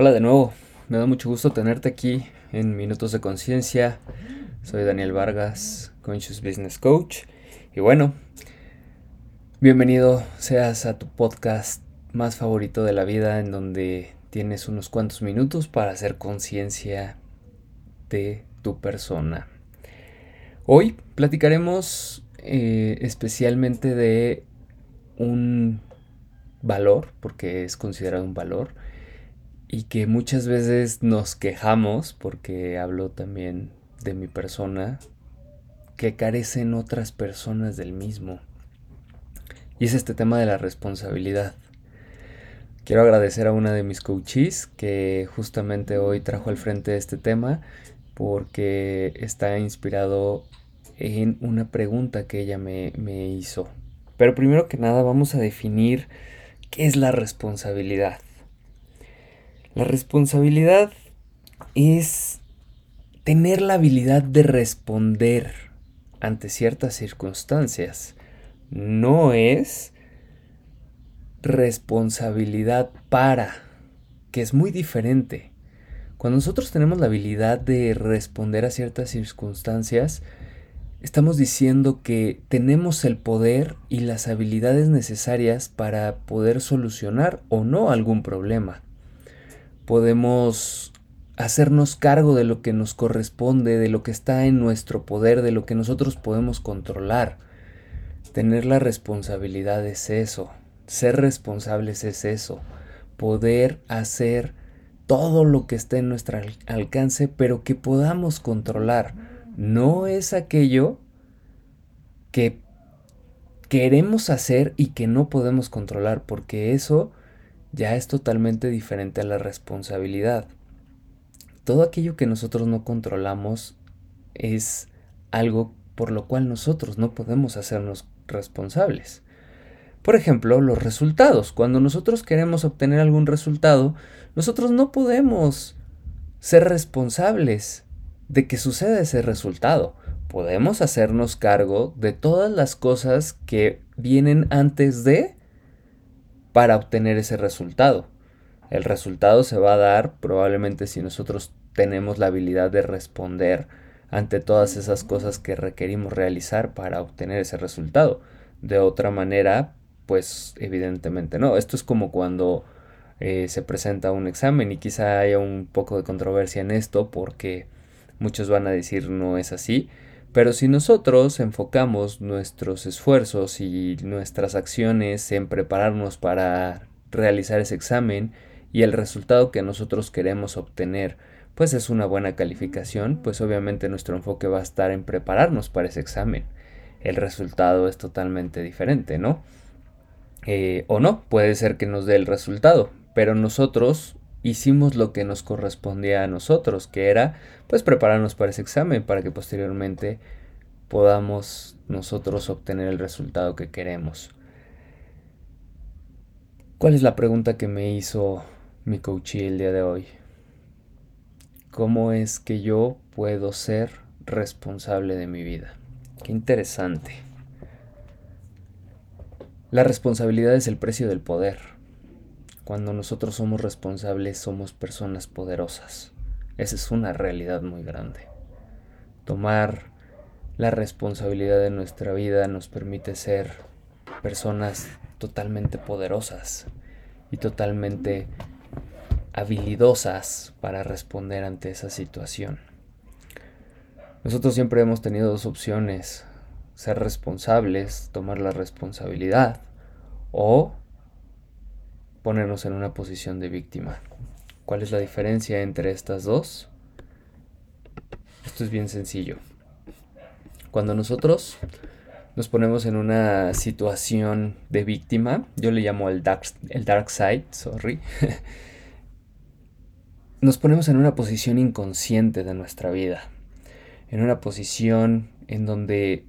Hola de nuevo, me da mucho gusto tenerte aquí en Minutos de Conciencia. Soy Daniel Vargas, Conscious Business Coach. Y bueno, bienvenido seas a tu podcast más favorito de la vida en donde tienes unos cuantos minutos para hacer conciencia de tu persona. Hoy platicaremos eh, especialmente de un valor, porque es considerado un valor, y que muchas veces nos quejamos, porque hablo también de mi persona, que carecen otras personas del mismo. Y es este tema de la responsabilidad. Quiero agradecer a una de mis coaches que justamente hoy trajo al frente este tema porque está inspirado en una pregunta que ella me, me hizo. Pero primero que nada vamos a definir qué es la responsabilidad. La responsabilidad es tener la habilidad de responder ante ciertas circunstancias. No es responsabilidad para, que es muy diferente. Cuando nosotros tenemos la habilidad de responder a ciertas circunstancias, estamos diciendo que tenemos el poder y las habilidades necesarias para poder solucionar o no algún problema podemos hacernos cargo de lo que nos corresponde, de lo que está en nuestro poder, de lo que nosotros podemos controlar. Tener la responsabilidad es eso, ser responsables es eso, poder hacer todo lo que esté en nuestro alcance, pero que podamos controlar. No es aquello que queremos hacer y que no podemos controlar, porque eso ya es totalmente diferente a la responsabilidad. Todo aquello que nosotros no controlamos es algo por lo cual nosotros no podemos hacernos responsables. Por ejemplo, los resultados. Cuando nosotros queremos obtener algún resultado, nosotros no podemos ser responsables de que suceda ese resultado. Podemos hacernos cargo de todas las cosas que vienen antes de para obtener ese resultado. El resultado se va a dar probablemente si nosotros tenemos la habilidad de responder ante todas esas cosas que requerimos realizar para obtener ese resultado. De otra manera, pues evidentemente no. Esto es como cuando eh, se presenta un examen y quizá haya un poco de controversia en esto porque muchos van a decir no es así. Pero si nosotros enfocamos nuestros esfuerzos y nuestras acciones en prepararnos para realizar ese examen y el resultado que nosotros queremos obtener pues es una buena calificación, pues obviamente nuestro enfoque va a estar en prepararnos para ese examen. El resultado es totalmente diferente, ¿no? Eh, o no, puede ser que nos dé el resultado, pero nosotros hicimos lo que nos correspondía a nosotros, que era pues prepararnos para ese examen para que posteriormente podamos nosotros obtener el resultado que queremos. ¿Cuál es la pregunta que me hizo mi coach el día de hoy? ¿Cómo es que yo puedo ser responsable de mi vida? Qué interesante. La responsabilidad es el precio del poder. Cuando nosotros somos responsables somos personas poderosas. Esa es una realidad muy grande. Tomar la responsabilidad de nuestra vida nos permite ser personas totalmente poderosas y totalmente habilidosas para responder ante esa situación. Nosotros siempre hemos tenido dos opciones, ser responsables, tomar la responsabilidad o ponernos en una posición de víctima. ¿Cuál es la diferencia entre estas dos? Esto es bien sencillo. Cuando nosotros nos ponemos en una situación de víctima, yo le llamo el dark, el dark side, sorry, nos ponemos en una posición inconsciente de nuestra vida, en una posición en donde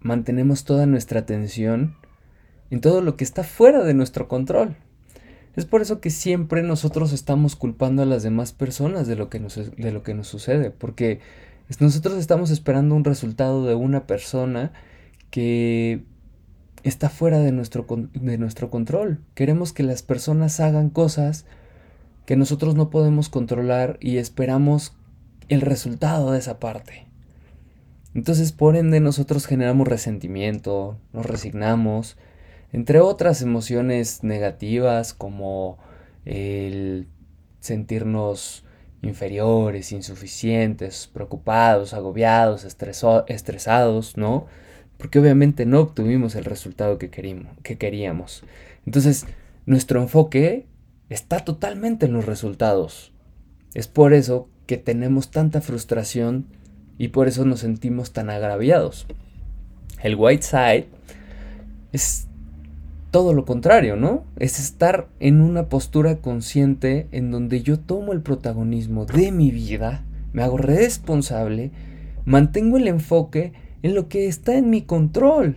mantenemos toda nuestra atención en todo lo que está fuera de nuestro control. Es por eso que siempre nosotros estamos culpando a las demás personas de lo que nos, de lo que nos sucede, porque nosotros estamos esperando un resultado de una persona que está fuera de nuestro, de nuestro control. Queremos que las personas hagan cosas que nosotros no podemos controlar y esperamos el resultado de esa parte. Entonces, por ende, nosotros generamos resentimiento, nos resignamos, entre otras emociones negativas como el sentirnos inferiores, insuficientes, preocupados, agobiados, estresados, ¿no? Porque obviamente no obtuvimos el resultado que, que queríamos. Entonces, nuestro enfoque está totalmente en los resultados. Es por eso que tenemos tanta frustración y por eso nos sentimos tan agraviados. El white side es todo lo contrario, ¿no? Es estar en una postura consciente en donde yo tomo el protagonismo de mi vida, me hago responsable, mantengo el enfoque en lo que está en mi control.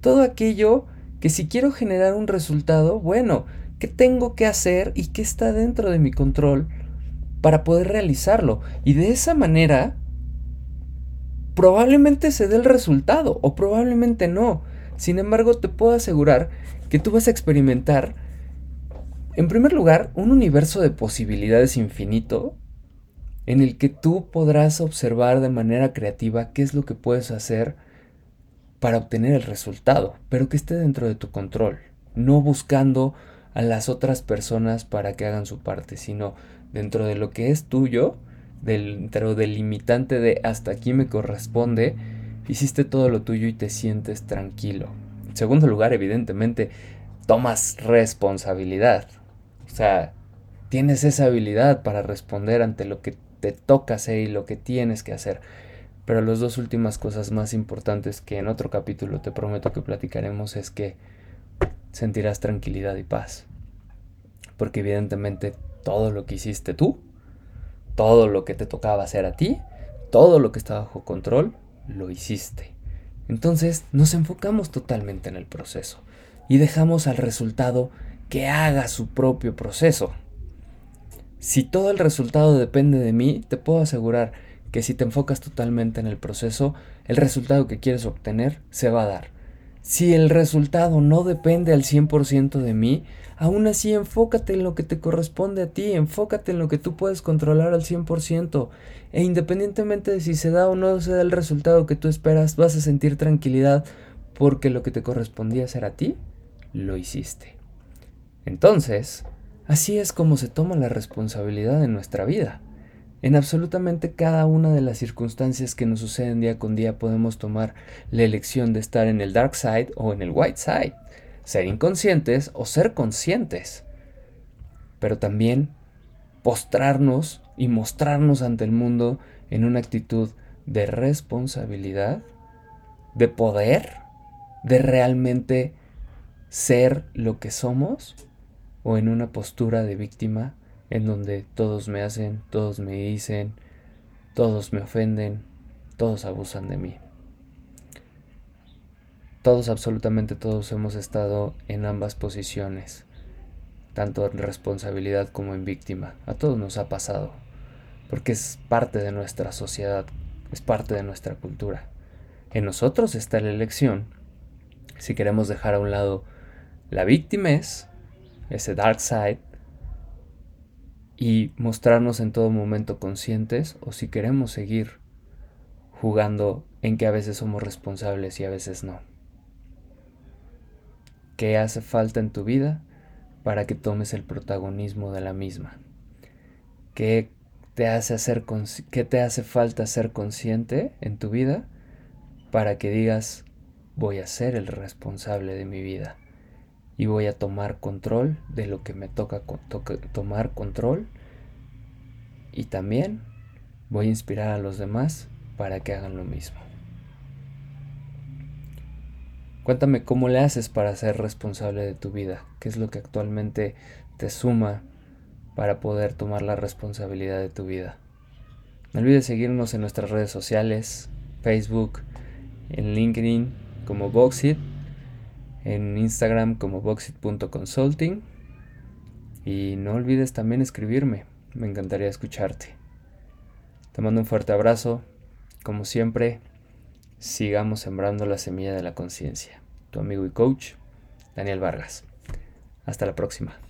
Todo aquello que si quiero generar un resultado, bueno, qué tengo que hacer y qué está dentro de mi control para poder realizarlo. Y de esa manera, probablemente se dé el resultado o probablemente no. Sin embargo, te puedo asegurar que tú vas a experimentar, en primer lugar, un universo de posibilidades infinito en el que tú podrás observar de manera creativa qué es lo que puedes hacer para obtener el resultado, pero que esté dentro de tu control, no buscando a las otras personas para que hagan su parte, sino dentro de lo que es tuyo, dentro del limitante de hasta aquí me corresponde, hiciste todo lo tuyo y te sientes tranquilo. En segundo lugar, evidentemente, tomas responsabilidad. O sea, tienes esa habilidad para responder ante lo que te toca hacer y lo que tienes que hacer. Pero las dos últimas cosas más importantes que en otro capítulo te prometo que platicaremos es que sentirás tranquilidad y paz. Porque evidentemente todo lo que hiciste tú, todo lo que te tocaba hacer a ti, todo lo que está bajo control, lo hiciste. Entonces nos enfocamos totalmente en el proceso y dejamos al resultado que haga su propio proceso. Si todo el resultado depende de mí, te puedo asegurar que si te enfocas totalmente en el proceso, el resultado que quieres obtener se va a dar. Si el resultado no depende al 100% de mí, aún así enfócate en lo que te corresponde a ti, enfócate en lo que tú puedes controlar al 100%. E independientemente de si se da o no se da el resultado que tú esperas, vas a sentir tranquilidad porque lo que te correspondía hacer a ti, lo hiciste. Entonces, así es como se toma la responsabilidad en nuestra vida. En absolutamente cada una de las circunstancias que nos suceden día con día podemos tomar la elección de estar en el dark side o en el white side, ser inconscientes o ser conscientes, pero también postrarnos y mostrarnos ante el mundo en una actitud de responsabilidad, de poder, de realmente ser lo que somos o en una postura de víctima en donde todos me hacen, todos me dicen, todos me ofenden, todos abusan de mí. Todos, absolutamente todos hemos estado en ambas posiciones, tanto en responsabilidad como en víctima. A todos nos ha pasado, porque es parte de nuestra sociedad, es parte de nuestra cultura. En nosotros está la elección si queremos dejar a un lado la víctima es ese dark side, y mostrarnos en todo momento conscientes o si queremos seguir jugando en que a veces somos responsables y a veces no. ¿Qué hace falta en tu vida para que tomes el protagonismo de la misma? ¿Qué te hace, hacer qué te hace falta ser consciente en tu vida para que digas voy a ser el responsable de mi vida? Y voy a tomar control de lo que me toca, tomar control y también voy a inspirar a los demás para que hagan lo mismo. Cuéntame cómo le haces para ser responsable de tu vida, qué es lo que actualmente te suma para poder tomar la responsabilidad de tu vida. No olvides seguirnos en nuestras redes sociales, Facebook, en LinkedIn como Boxit en Instagram como boxit.consulting. Y no olvides también escribirme, me encantaría escucharte. Te mando un fuerte abrazo, como siempre, sigamos sembrando la semilla de la conciencia. Tu amigo y coach, Daniel Vargas. Hasta la próxima.